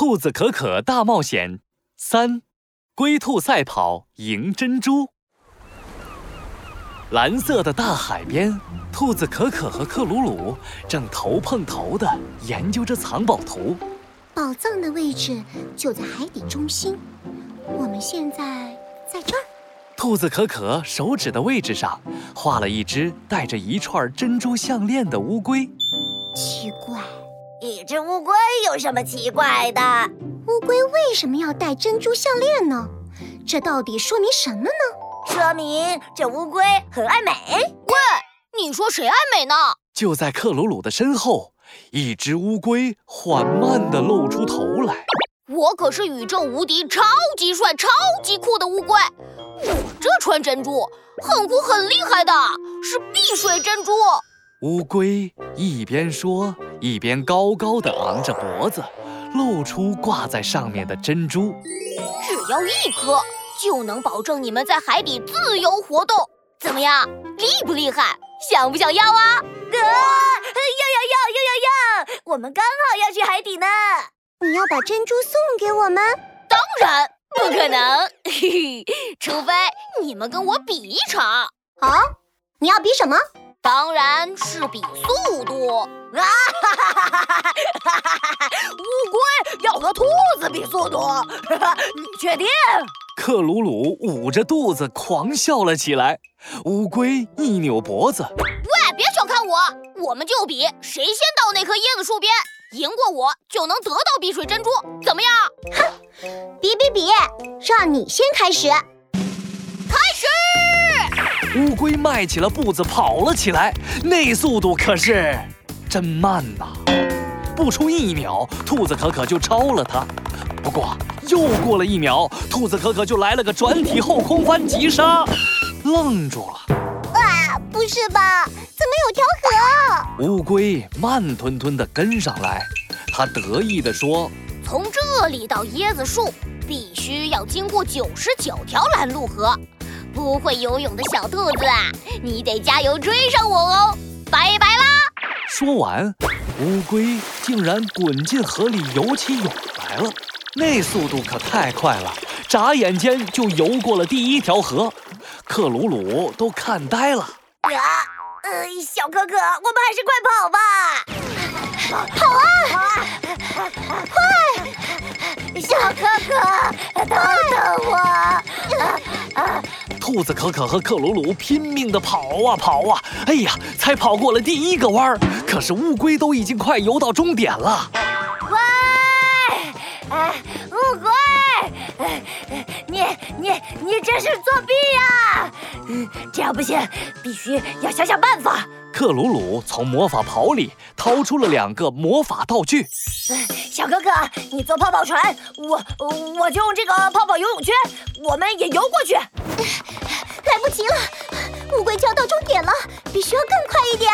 兔子可可大冒险三：龟兔赛跑赢珍珠。蓝色的大海边，兔子可可和克鲁鲁正头碰头的研究着藏宝图。宝藏的位置就在海底中心，我们现在在这儿。兔子可可手指的位置上画了一只戴着一串珍珠项链的乌龟。奇怪，一只乌龟有什么奇怪的？乌龟为什么要戴珍珠项链呢？这到底说明什么呢？说明这乌龟很爱美。喂，你说谁爱美呢？就在克鲁鲁的身后，一只乌龟缓慢地露出头来。我可是宇宙无敌、超级帅、超级酷的乌龟。我这串珍珠很酷、很厉害的，是碧水珍珠。乌龟一边说，一边高高的昂着脖子，露出挂在上面的珍珠。只要一颗，就能保证你们在海底自由活动。怎么样，厉不厉害？想不想要啊？啊！要要要要要要！我们刚好要去海底呢。你要把珍珠送给我们？当然不可能，嘿嘿，除非你们跟我比一场。啊？你要比什么？当然是比速度啊！哈哈哈哈哈哈！乌龟要和兔子比速度，你确定？克鲁鲁捂着肚子狂笑了起来。乌龟一扭脖子：“喂，别小看我，我们就比谁先到那棵椰子树边，赢过我就能得到碧水珍珠，怎么样？”哼，比比比，让你先开始。乌龟迈起了步子跑了起来，那速度可是真慢呐！不出一秒，兔子可可就超了它。不过又过了一秒，兔子可可就来了个转体后空翻急刹，愣住了。啊，不是吧？怎么有条河？乌龟慢吞吞地跟上来，它得意地说：“从这里到椰子树，必须要经过九十九条拦路河。”不会游泳的小兔子，你得加油追上我哦！拜拜啦！说完，乌龟竟然滚进河里游起泳来了，那速度可太快了，眨眼间就游过了第一条河。克鲁鲁都看呆了。啊，呃，小可可，我们还是快跑吧！跑啊！快！小可可，等等我！兔子可可和克鲁鲁拼命地跑啊跑啊，哎呀，才跑过了第一个弯儿，可是乌龟都已经快游到终点了。喂，哎，乌龟，你你你这是作弊呀！这样不行，必须要想想办法。克鲁鲁从魔法袍里掏出了两个魔法道具。小哥哥，你坐泡泡船，我我就用这个泡泡游泳圈，我们也游过去。来不及了，乌龟就要到终点了，必须要更快一点。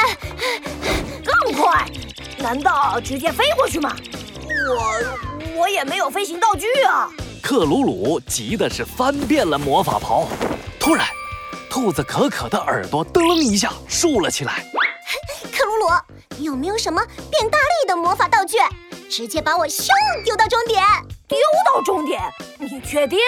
更快？难道直接飞过去吗？我我也没有飞行道具啊。克鲁鲁急的是翻遍了魔法袍。突然，兔子可可的耳朵噔一下竖了起来。克鲁鲁，你有没有什么变大力的魔法道具？直接把我咻丢到终点，丢到终点？你确定？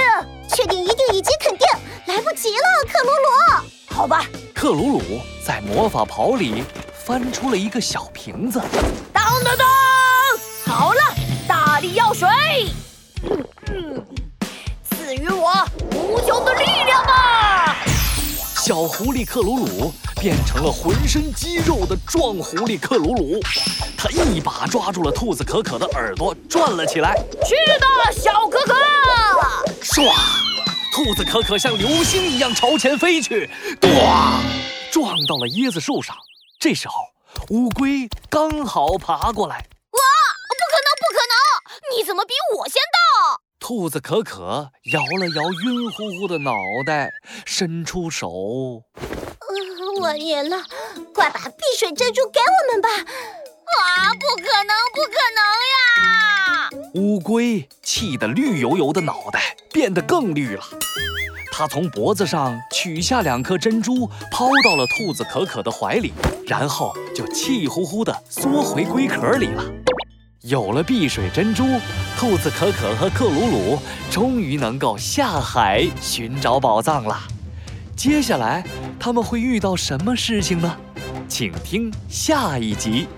确定，一定，以及肯定。来不及了，克鲁鲁。好吧，克鲁鲁在魔法袍里翻出了一个小瓶子。当当当！好了，大力药水，嗯，赐予我无穷的力量吧！小狐狸克鲁鲁变成了浑身肌肉的壮狐狸克鲁鲁，他一把抓住了兔子可可的耳朵，转了起来。去吧，小可可！唰，兔子可可像流星一样朝前飞去，咣，撞到了椰子树上。这时候，乌龟刚好爬过来。哇，不可能，不可能！你怎么比我先到？兔子可可摇了摇晕乎乎的脑袋，伸出手：“我赢了，快把碧水珍珠给我们吧！”啊，不可能，不可能呀！乌龟气得绿油油的脑袋变得更绿了。它从脖子上取下两颗珍珠，抛到了兔子可可的怀里，然后就气呼呼地缩回龟壳里了。有了碧水珍珠，兔子可可和克鲁鲁终于能够下海寻找宝藏了。接下来他们会遇到什么事情呢？请听下一集。